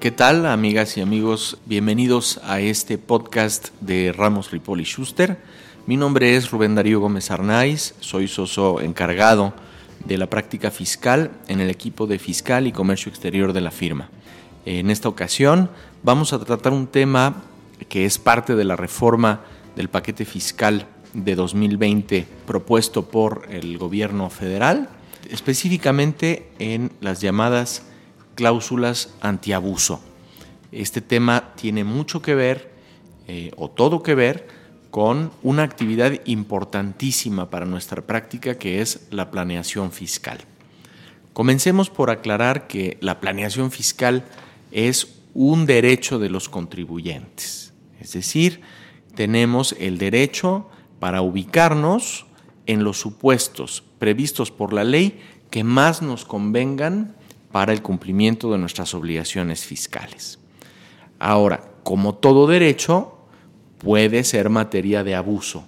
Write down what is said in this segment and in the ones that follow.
¿Qué tal, amigas y amigos? Bienvenidos a este podcast de Ramos Ripoli Schuster. Mi nombre es Rubén Darío Gómez Arnaiz, soy socio encargado de la práctica fiscal en el equipo de fiscal y comercio exterior de la firma. En esta ocasión vamos a tratar un tema que es parte de la reforma del paquete fiscal de 2020 propuesto por el gobierno federal, específicamente en las llamadas cláusulas antiabuso. Este tema tiene mucho que ver, eh, o todo que ver, con una actividad importantísima para nuestra práctica que es la planeación fiscal. Comencemos por aclarar que la planeación fiscal es un derecho de los contribuyentes, es decir, tenemos el derecho para ubicarnos en los supuestos previstos por la ley que más nos convengan para el cumplimiento de nuestras obligaciones fiscales. Ahora, como todo derecho, puede ser materia de abuso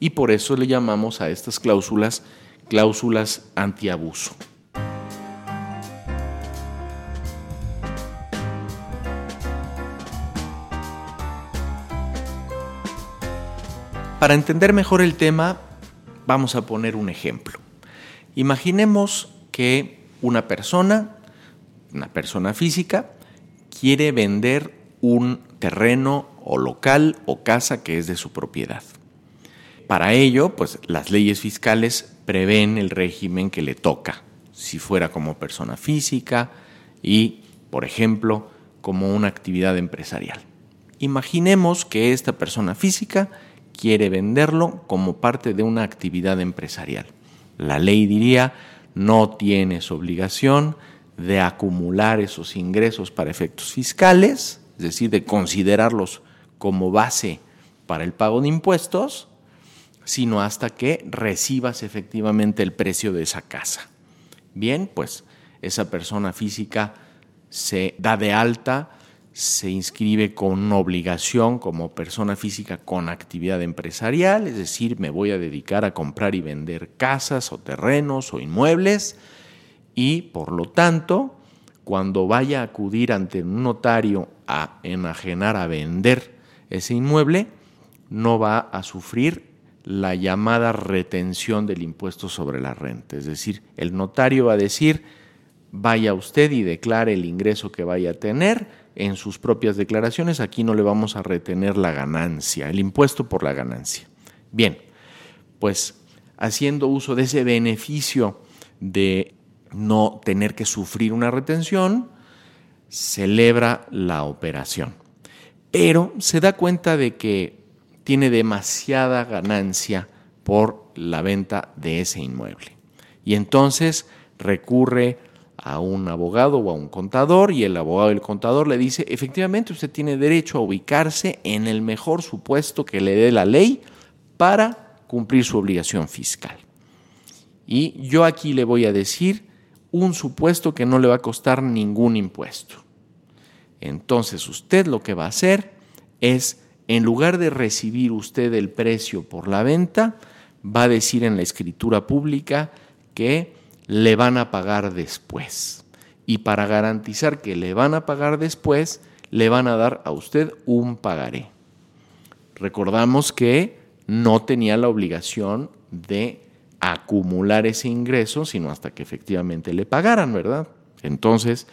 y por eso le llamamos a estas cláusulas cláusulas antiabuso. Para entender mejor el tema, vamos a poner un ejemplo. Imaginemos que una persona una persona física quiere vender un terreno o local o casa que es de su propiedad. Para ello, pues las leyes fiscales prevén el régimen que le toca, si fuera como persona física y, por ejemplo, como una actividad empresarial. Imaginemos que esta persona física quiere venderlo como parte de una actividad empresarial. La ley diría, no tienes obligación de acumular esos ingresos para efectos fiscales, es decir, de considerarlos como base para el pago de impuestos, sino hasta que recibas efectivamente el precio de esa casa. Bien, pues esa persona física se da de alta, se inscribe con obligación como persona física con actividad empresarial, es decir, me voy a dedicar a comprar y vender casas o terrenos o inmuebles, y por lo tanto, cuando vaya a acudir ante un notario a enajenar, a vender ese inmueble, no va a sufrir la llamada retención del impuesto sobre la renta. Es decir, el notario va a decir, vaya usted y declare el ingreso que vaya a tener en sus propias declaraciones, aquí no le vamos a retener la ganancia, el impuesto por la ganancia. Bien, pues haciendo uso de ese beneficio de no tener que sufrir una retención, celebra la operación. Pero se da cuenta de que tiene demasiada ganancia por la venta de ese inmueble. Y entonces recurre a un abogado o a un contador y el abogado y el contador le dice, efectivamente usted tiene derecho a ubicarse en el mejor supuesto que le dé la ley para cumplir su obligación fiscal. Y yo aquí le voy a decir un supuesto que no le va a costar ningún impuesto. Entonces usted lo que va a hacer es, en lugar de recibir usted el precio por la venta, va a decir en la escritura pública que le van a pagar después. Y para garantizar que le van a pagar después, le van a dar a usted un pagaré. Recordamos que no tenía la obligación de acumular ese ingreso, sino hasta que efectivamente le pagaran, ¿verdad? Entonces,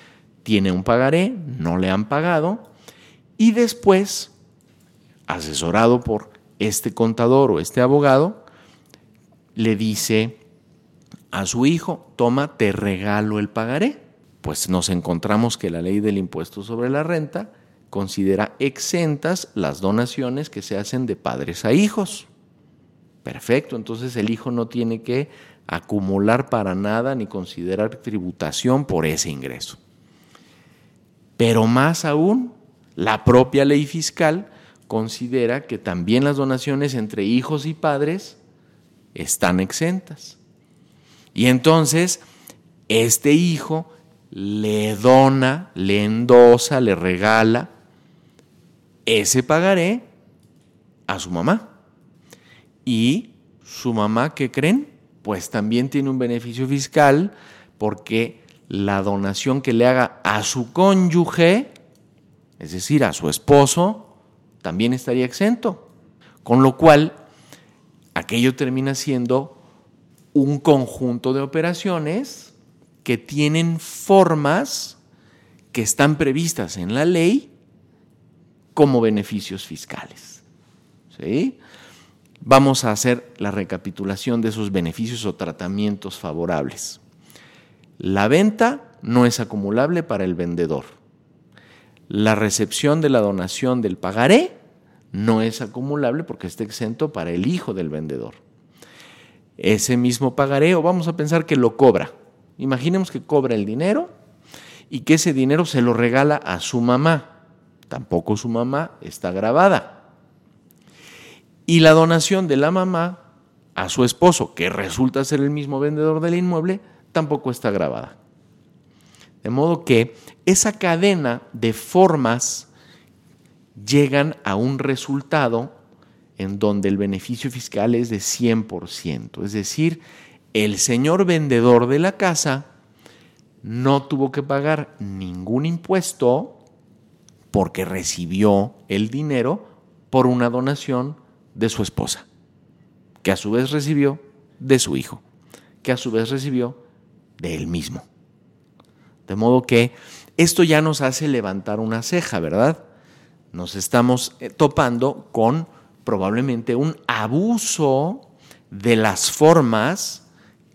tiene un pagaré, no le han pagado, y después, asesorado por este contador o este abogado, le dice a su hijo, toma, te regalo el pagaré. Pues nos encontramos que la ley del impuesto sobre la renta considera exentas las donaciones que se hacen de padres a hijos. Perfecto, entonces el hijo no tiene que acumular para nada ni considerar tributación por ese ingreso. Pero más aún, la propia ley fiscal considera que también las donaciones entre hijos y padres están exentas. Y entonces, este hijo le dona, le endosa, le regala ese pagaré a su mamá. Y su mamá, ¿qué creen? Pues también tiene un beneficio fiscal porque la donación que le haga a su cónyuge es decir, a su esposo, también estaría exento. Con lo cual, aquello termina siendo un conjunto de operaciones que tienen formas que están previstas en la ley como beneficios fiscales. ¿Sí? Vamos a hacer la recapitulación de esos beneficios o tratamientos favorables. La venta no es acumulable para el vendedor. La recepción de la donación del pagaré no es acumulable porque está exento para el hijo del vendedor. Ese mismo pagaré, o vamos a pensar que lo cobra. Imaginemos que cobra el dinero y que ese dinero se lo regala a su mamá. Tampoco su mamá está grabada. Y la donación de la mamá a su esposo, que resulta ser el mismo vendedor del inmueble, tampoco está grabada. De modo que esa cadena de formas llegan a un resultado en donde el beneficio fiscal es de 100%. Es decir, el señor vendedor de la casa no tuvo que pagar ningún impuesto porque recibió el dinero por una donación de su esposa, que a su vez recibió de su hijo, que a su vez recibió de él mismo. De modo que esto ya nos hace levantar una ceja, ¿verdad? Nos estamos eh, topando con probablemente un abuso de las formas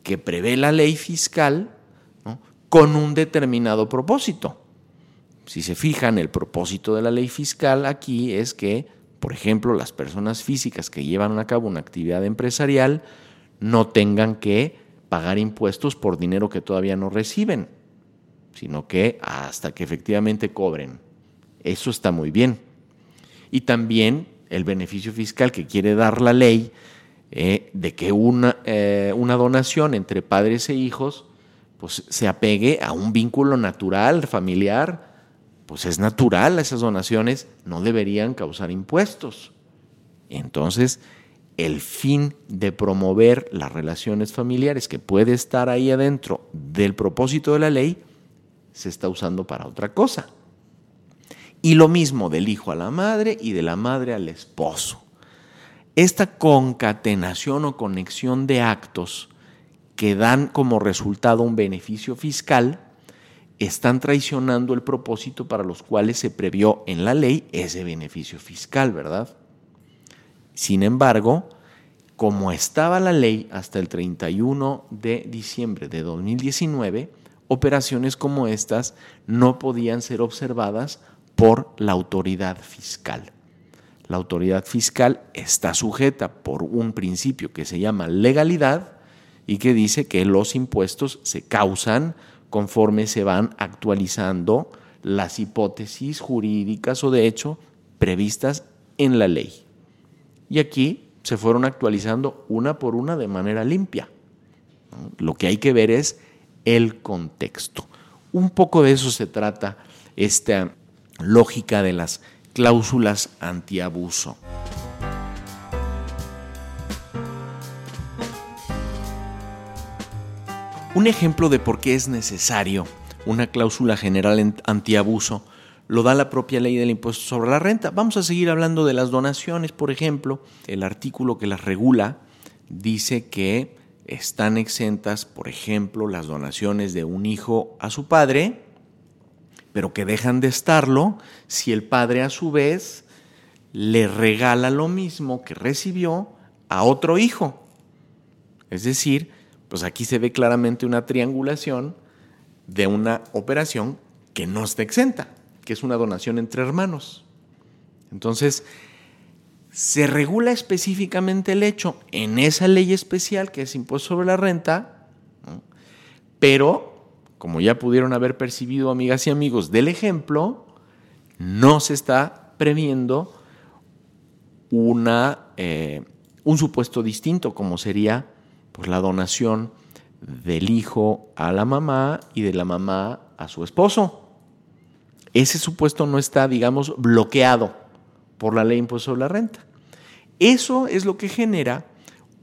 que prevé la ley fiscal con un determinado propósito. Si se fijan, el propósito de la ley fiscal aquí es que por ejemplo, las personas físicas que llevan a cabo una actividad empresarial no tengan que pagar impuestos por dinero que todavía no reciben, sino que hasta que efectivamente cobren. Eso está muy bien. Y también el beneficio fiscal que quiere dar la ley eh, de que una, eh, una donación entre padres e hijos pues, se apegue a un vínculo natural, familiar, pues es natural, esas donaciones no deberían causar impuestos. Entonces, el fin de promover las relaciones familiares que puede estar ahí adentro del propósito de la ley se está usando para otra cosa. Y lo mismo del hijo a la madre y de la madre al esposo. Esta concatenación o conexión de actos que dan como resultado un beneficio fiscal están traicionando el propósito para los cuales se previó en la ley ese beneficio fiscal, ¿verdad? Sin embargo, como estaba la ley hasta el 31 de diciembre de 2019, operaciones como estas no podían ser observadas por la autoridad fiscal. La autoridad fiscal está sujeta por un principio que se llama legalidad y que dice que los impuestos se causan conforme se van actualizando las hipótesis jurídicas o de hecho previstas en la ley. Y aquí se fueron actualizando una por una de manera limpia. Lo que hay que ver es el contexto. Un poco de eso se trata esta lógica de las cláusulas antiabuso. Un ejemplo de por qué es necesario una cláusula general antiabuso lo da la propia ley del impuesto sobre la renta. Vamos a seguir hablando de las donaciones, por ejemplo. El artículo que las regula dice que están exentas, por ejemplo, las donaciones de un hijo a su padre, pero que dejan de estarlo si el padre a su vez le regala lo mismo que recibió a otro hijo. Es decir, pues aquí se ve claramente una triangulación de una operación que no está exenta, que es una donación entre hermanos. Entonces, se regula específicamente el hecho en esa ley especial que es impuesto sobre la renta, pero, como ya pudieron haber percibido amigas y amigos del ejemplo, no se está previendo una, eh, un supuesto distinto, como sería pues, la donación del hijo a la mamá y de la mamá a su esposo. Ese supuesto no está, digamos, bloqueado por la ley impuesto sobre la renta. Eso es lo que genera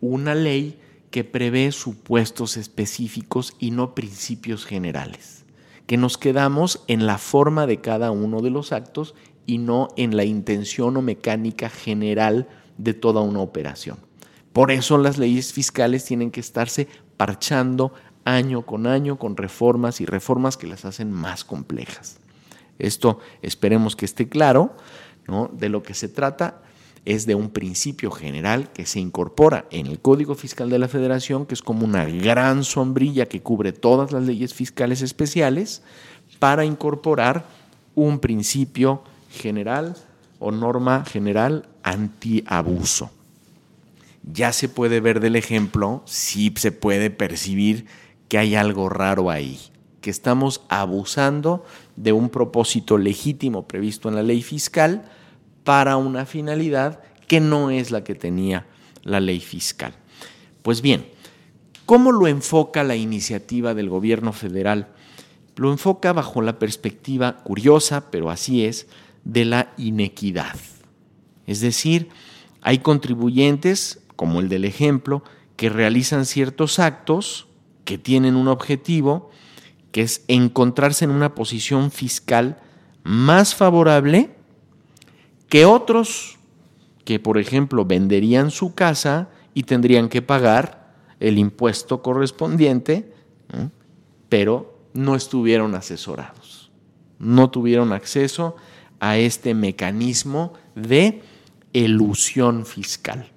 una ley que prevé supuestos específicos y no principios generales, que nos quedamos en la forma de cada uno de los actos y no en la intención o mecánica general de toda una operación. Por eso las leyes fiscales tienen que estarse parchando año con año con reformas y reformas que las hacen más complejas. Esto esperemos que esté claro. De lo que se trata es de un principio general que se incorpora en el Código Fiscal de la Federación, que es como una gran sombrilla que cubre todas las leyes fiscales especiales, para incorporar un principio general o norma general antiabuso. Ya se puede ver del ejemplo, sí se puede percibir que hay algo raro ahí, que estamos abusando de un propósito legítimo previsto en la ley fiscal para una finalidad que no es la que tenía la ley fiscal. Pues bien, ¿cómo lo enfoca la iniciativa del gobierno federal? Lo enfoca bajo la perspectiva curiosa, pero así es, de la inequidad. Es decir, hay contribuyentes, como el del ejemplo, que realizan ciertos actos que tienen un objetivo, que es encontrarse en una posición fiscal más favorable que otros que, por ejemplo, venderían su casa y tendrían que pagar el impuesto correspondiente, pero no estuvieron asesorados, no tuvieron acceso a este mecanismo de elusión fiscal.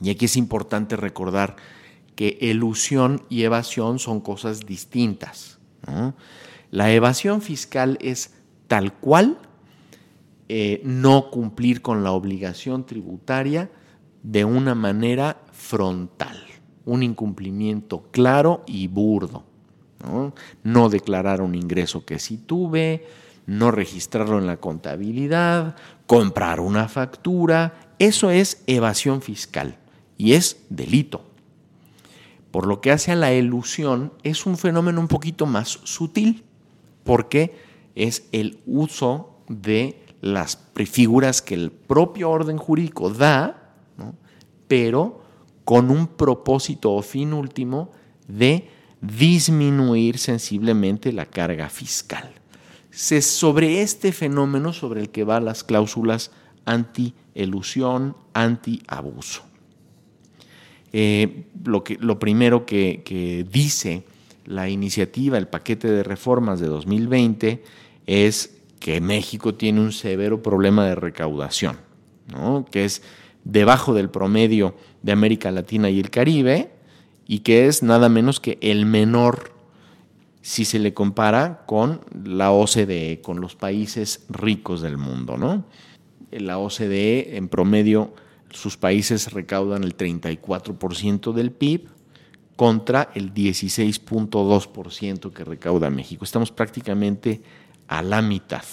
Y aquí es importante recordar que elusión y evasión son cosas distintas. La evasión fiscal es tal cual eh, no cumplir con la obligación tributaria de una manera frontal, un incumplimiento claro y burdo. ¿no? declarar un ingreso que sí tuve, no registrarlo en la contabilidad, comprar una factura, eso es evasión fiscal y es delito. Por lo que hace a la elusión, es un fenómeno un poquito más sutil, porque es el uso de las figuras que el propio orden jurídico da, pero con un propósito o fin último de disminuir sensiblemente la carga fiscal. Es sobre este fenómeno sobre el que van las cláusulas anti-elusión, anti-abuso. Eh, lo, que, lo primero que, dice la iniciativa, el paquete de reformas de 2020, es que México tiene un severo problema de recaudación, que es debajo del promedio de América Latina y el Caribe y que es nada menos que el menor si se le compara con la OCDE, con los países ricos del mundo. ¿no? La OCDE en promedio sus países recaudan el 34% del PIB contra el 16.2% que recauda México. Estamos prácticamente a la mitad.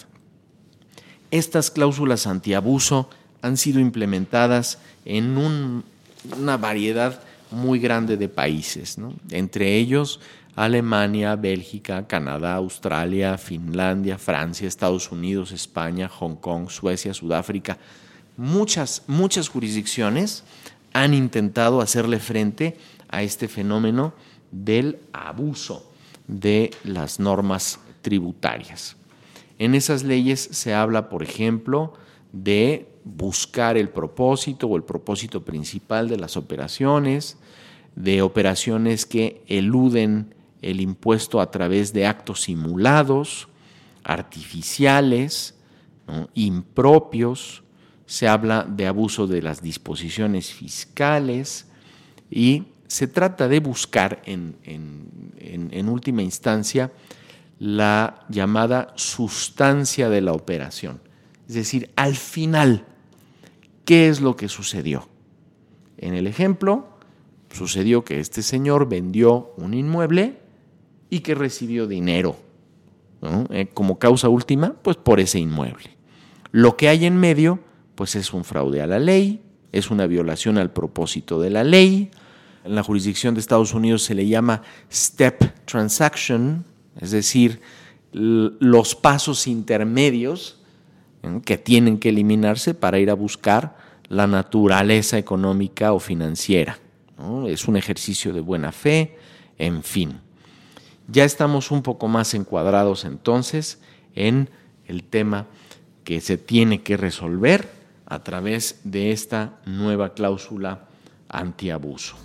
Estas cláusulas antiabuso han sido implementadas en una variedad muy grande de países, entre ellos Alemania, Bélgica, Canadá, Australia, Finlandia, Francia, Estados Unidos, España, Hong Kong, Suecia, Sudáfrica. Muchas, muchas jurisdicciones han intentado hacerle frente a este fenómeno del abuso de las normas tributarias. En esas leyes se habla, por ejemplo, de buscar el propósito o el propósito principal de las operaciones, de operaciones que eluden el impuesto a través de actos simulados, artificiales, impropios, se habla de abuso de las disposiciones fiscales y se trata de buscar en, en última instancia la llamada sustancia de la operación. Es decir, al final, ¿qué es lo que sucedió? En el ejemplo, sucedió que este señor vendió un inmueble y que recibió dinero eh, como causa última, pues por ese inmueble. Lo que hay en medio, pues es un fraude a la ley, es una violación al propósito de la ley. En la jurisdicción de Estados Unidos se le llama step transaction, es decir, los pasos intermedios que tienen que eliminarse para ir a buscar la naturaleza económica o financiera. Es un ejercicio de buena fe, en fin. Ya estamos un poco más encuadrados entonces en el tema que se tiene que resolver a través de esta nueva cláusula antiabuso.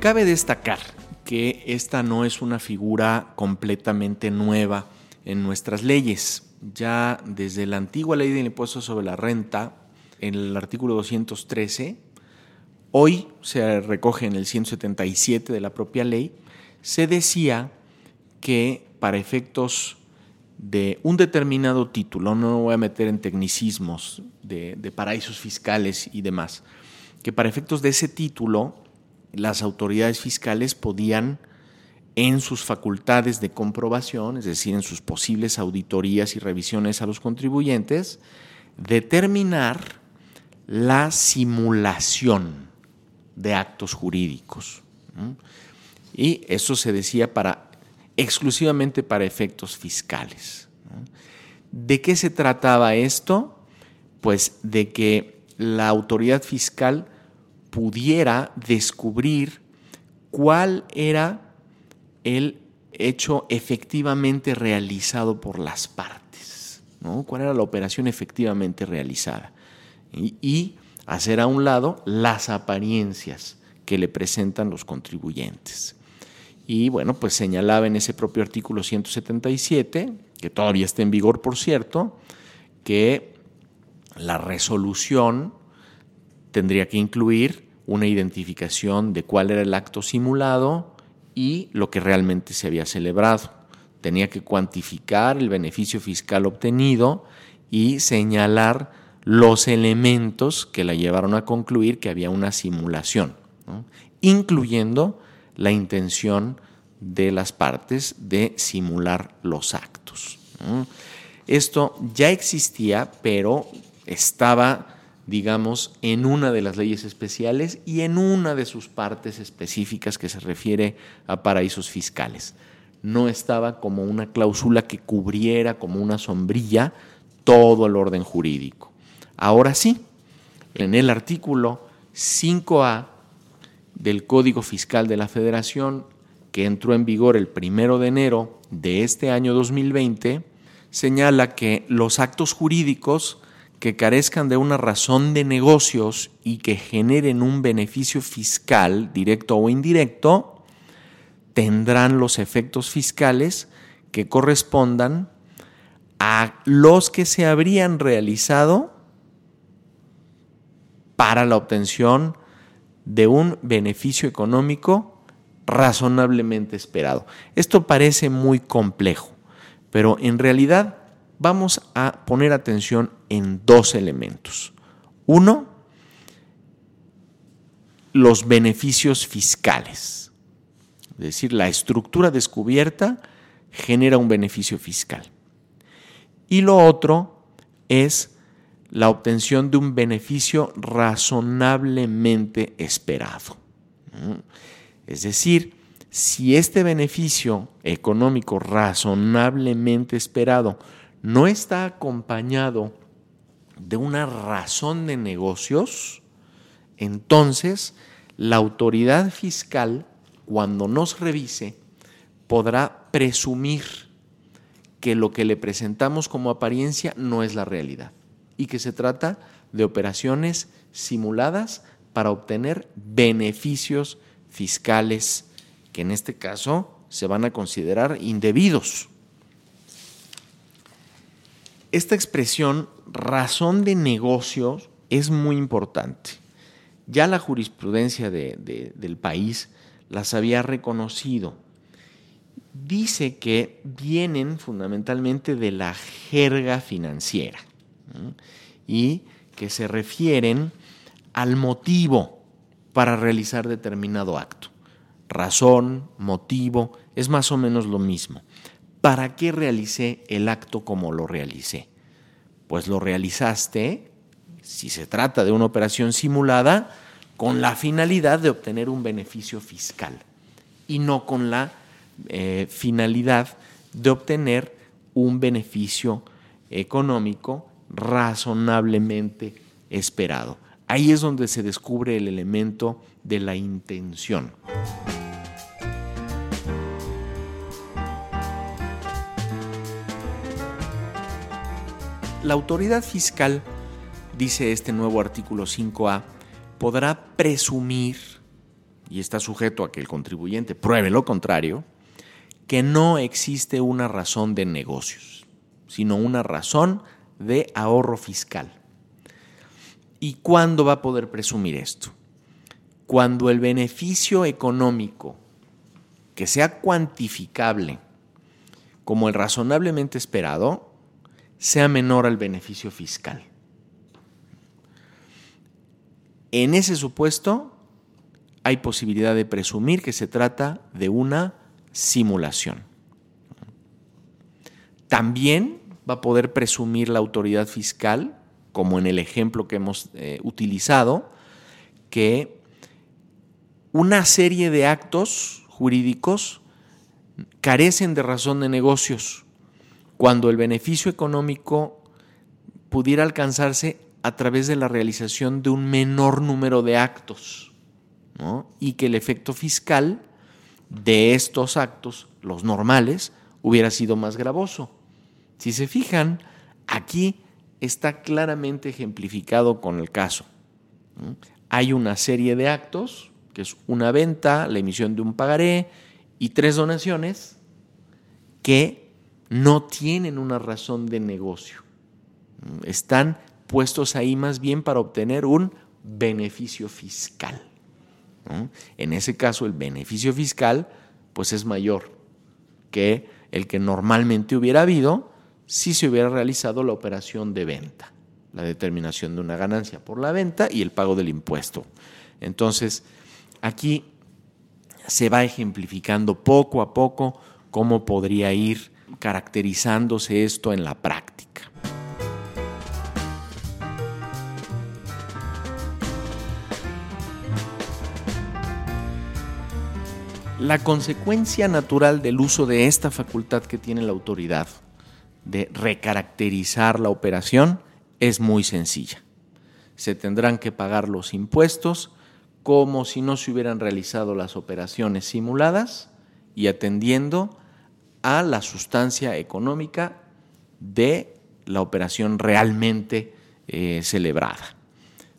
Cabe destacar que esta no es una figura completamente nueva en nuestras leyes. Ya desde la antigua ley del impuesto sobre la renta, en el artículo 213, hoy se recoge en el 177 de la propia ley, se decía que para efectos de un determinado título, no me voy a meter en tecnicismos de, de paraísos fiscales y demás, que para efectos de ese título las autoridades fiscales podían en sus facultades de comprobación, es decir, en sus posibles auditorías y revisiones a los contribuyentes, determinar la simulación de actos jurídicos. Y eso se decía para exclusivamente para efectos fiscales. ¿De qué se trataba esto? Pues de que la autoridad fiscal pudiera descubrir cuál era el hecho efectivamente realizado por las partes, ¿no? cuál era la operación efectivamente realizada y, hacer a un lado las apariencias que le presentan los contribuyentes. Y bueno, pues señalaba en ese propio artículo 177, que todavía está en vigor por cierto, que la resolución tendría que incluir una identificación de cuál era el acto simulado y lo que realmente se había celebrado. Tenía que cuantificar el beneficio fiscal obtenido y señalar los elementos que la llevaron a concluir que había una simulación, incluyendo la intención de las partes de simular los actos. Esto ya existía, pero estaba, digamos, en una de las leyes especiales y en una de sus partes específicas que se refiere a paraísos fiscales. No estaba como una cláusula que cubriera como una sombrilla todo el orden jurídico. Ahora sí, en el artículo 5A del Código Fiscal de la Federación, que entró en vigor el primero de enero de este año 2020, señala que los actos jurídicos que carezcan de una razón de negocios y que generen un beneficio fiscal, directo o indirecto, tendrán los efectos fiscales que correspondan a los que se habrían realizado para la obtención de un beneficio económico razonablemente esperado. Esto parece muy complejo, pero en realidad vamos a poner atención en dos elementos. Uno, los beneficios fiscales. Es decir, la estructura descubierta genera un beneficio fiscal. Y lo otro es la obtención de un beneficio razonablemente esperado. Es decir, si este beneficio económico razonablemente esperado no está acompañado de una razón de negocios, entonces la autoridad fiscal, cuando nos revise, podrá presumir que lo que le presentamos como apariencia no es la realidad y que se trata de operaciones simuladas para obtener beneficios fiscales que en este caso se van a considerar indebidos. Esta expresión razón de negocios es muy importante. Ya la jurisprudencia del país las había reconocido. Dice que vienen fundamentalmente de la jerga financiera y que se refieren al motivo para realizar determinado acto. Razón, motivo, es más o menos lo mismo. ¿Para qué realicé el acto como lo realicé? Pues lo realizaste, si se trata de una operación simulada, con la finalidad de obtener un beneficio fiscal y no con la eh, finalidad de obtener un beneficio económico razonablemente esperado. Ahí es donde se descubre el elemento de la intención. La autoridad fiscal, dice este nuevo artículo 5A, podrá presumir, y está sujeto a que el contribuyente pruebe lo contrario, que no existe una razón de negocios, sino una razón de ahorro fiscal. ¿Y cuándo va a poder presumir esto? Cuando el beneficio económico que sea cuantificable como el razonablemente esperado sea menor al beneficio fiscal. En ese supuesto hay posibilidad de presumir que se trata de una simulación. También va a poder presumir la autoridad fiscal, como en el ejemplo que hemos eh, utilizado, que una serie de actos jurídicos carecen de razón de negocios cuando el beneficio económico pudiera alcanzarse a través de la realización de un menor número de actos y que el efecto fiscal de estos actos, los normales, hubiera sido más gravoso. Si se fijan, aquí está claramente ejemplificado con el caso. Hay una serie de actos que es una venta, la emisión de un pagaré y tres donaciones que no tienen una razón de negocio. Están puestos ahí más bien para obtener un beneficio fiscal. En ese caso, el beneficio fiscal pues es mayor que el que normalmente hubiera habido si se hubiera realizado la operación de venta, la determinación de una ganancia por la venta y el pago del impuesto. Entonces, Aquí se va ejemplificando poco a poco cómo podría ir caracterizándose esto en la práctica. La consecuencia natural del uso de esta facultad que tiene la autoridad de recaracterizar la operación es muy sencilla. Se tendrán que pagar los impuestos como si no se hubieran realizado las operaciones simuladas y atendiendo a la sustancia económica de la operación realmente eh, celebrada.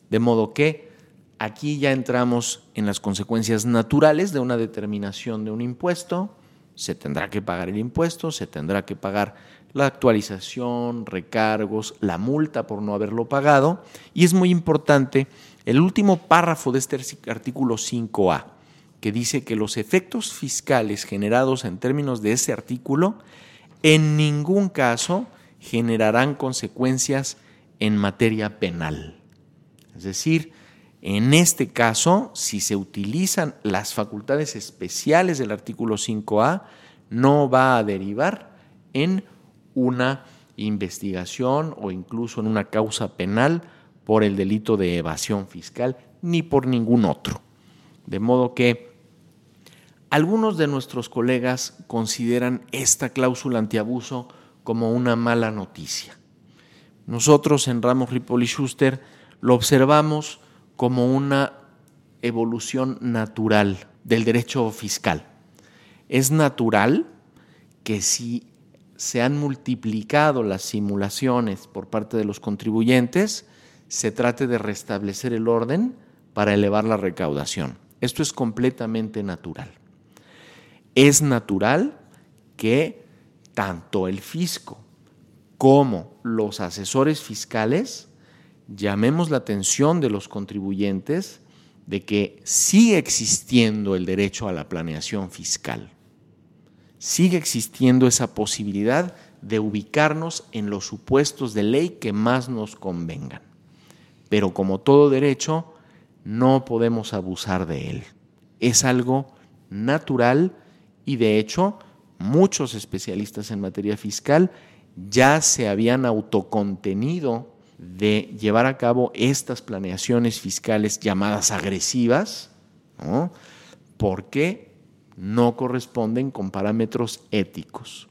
De modo que aquí ya entramos en las consecuencias naturales de una determinación de un impuesto, se tendrá que pagar el impuesto, se tendrá que pagar la actualización, recargos, la multa por no haberlo pagado, y es muy importante el último párrafo de este artículo 5A, que dice que los efectos fiscales generados en términos de ese artículo en ningún caso generarán consecuencias en materia penal. Es decir, en este caso, si se utilizan las facultades especiales del artículo 5A, no va a derivar en una investigación o incluso en una causa penal por el delito de evasión fiscal ni por ningún otro. De modo que algunos de nuestros colegas consideran esta cláusula antiabuso como una mala noticia. Nosotros en Ramos Ripoli Schuster lo observamos como una evolución natural del derecho fiscal. Es natural que si se han multiplicado las simulaciones por parte de los contribuyentes, se trate de restablecer el orden para elevar la recaudación. Esto es completamente natural. Es natural que tanto el fisco como los asesores fiscales llamemos la atención de los contribuyentes de que sigue existiendo el derecho a la planeación fiscal. Sigue existiendo esa posibilidad de ubicarnos en los supuestos de ley que más nos convengan. Pero como todo derecho, no podemos abusar de él. Es algo natural y de hecho muchos especialistas en materia fiscal ya se habían autocontenido de llevar a cabo estas planeaciones fiscales llamadas agresivas, porque no corresponden con parámetros éticos.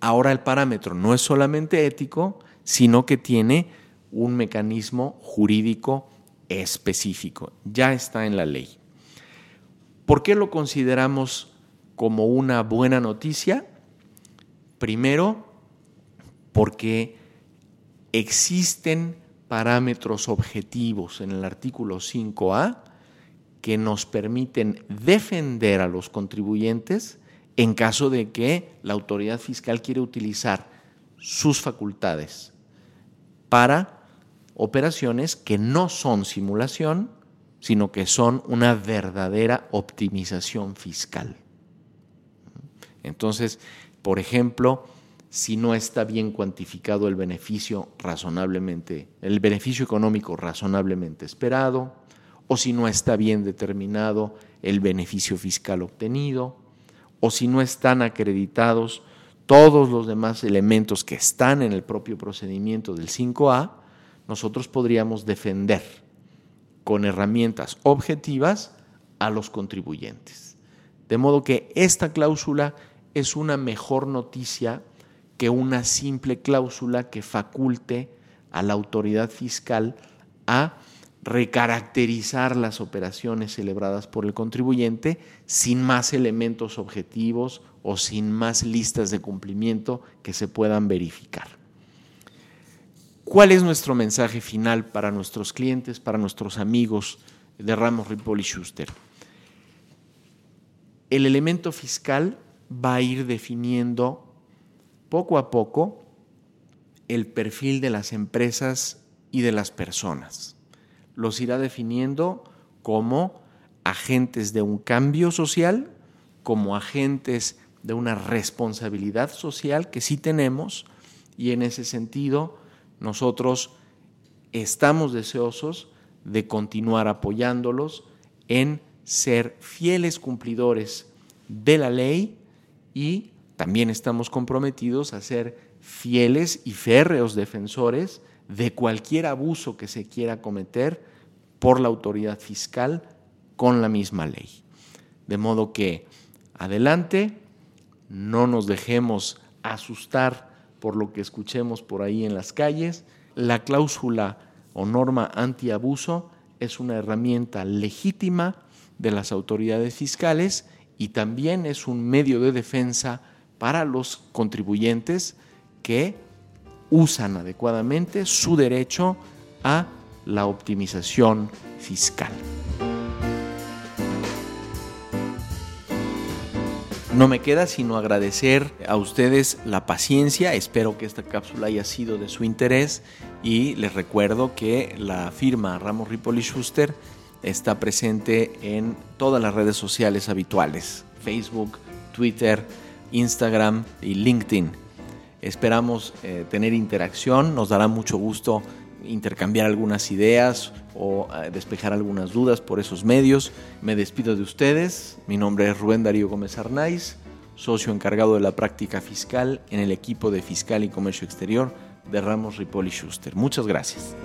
Ahora el parámetro no es solamente ético, sino que tiene un mecanismo jurídico específico. Ya está en la ley. ¿Por qué lo consideramos como una buena noticia? Primero, porque existen parámetros objetivos en el artículo 5A que nos permiten defender a los contribuyentes en caso de que la autoridad fiscal quiere utilizar sus facultades para operaciones que no son simulación, sino que son una verdadera optimización fiscal. Entonces, por ejemplo, si no está bien cuantificado el beneficio razonablemente, el beneficio económico razonablemente esperado, o si no está bien determinado el beneficio fiscal obtenido, o si no están acreditados todos los demás elementos que están en el propio procedimiento del 5A, nosotros podríamos defender con herramientas objetivas a los contribuyentes. De modo que esta cláusula es una mejor noticia que una simple cláusula que faculte a la autoridad fiscal a recaracterizar las operaciones celebradas por el contribuyente sin más elementos objetivos o sin más listas de cumplimiento que se puedan verificar. ¿Cuál es nuestro mensaje final para nuestros clientes, para nuestros amigos de Ramos Ripoll y Schuster? El elemento fiscal va a ir definiendo poco a poco el perfil de las empresas y de las personas los irá definiendo como agentes de un cambio social, como agentes de una responsabilidad social que sí tenemos y en ese sentido nosotros estamos deseosos de continuar apoyándolos en ser fieles cumplidores de la ley y también estamos comprometidos a ser fieles y férreos defensores de cualquier abuso que se quiera cometer por la autoridad fiscal con la misma ley. De modo que adelante, no nos dejemos asustar por lo que escuchemos por ahí en las calles. La cláusula o norma antiabuso es una herramienta legítima de las autoridades fiscales y también es un medio de defensa para los contribuyentes que usan adecuadamente su derecho a la optimización fiscal. No me queda sino agradecer a ustedes la paciencia, espero que esta cápsula haya sido de su interés y les recuerdo que la firma Ramos Ripoli Schuster está presente en todas las redes sociales habituales, Facebook, Twitter, Instagram y LinkedIn. Esperamos eh, tener interacción, nos dará mucho gusto intercambiar algunas ideas o eh, despejar algunas dudas por esos medios. Me despido de ustedes. Mi nombre es Rubén Darío Gómez Arnaiz, socio encargado de la práctica fiscal en el equipo de Fiscal y Comercio Exterior de Ramos Ripoli Schuster. Muchas gracias.